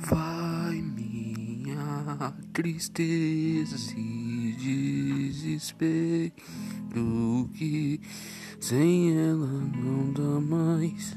Vai minha tristeza e desespero que sem ela não dá mais.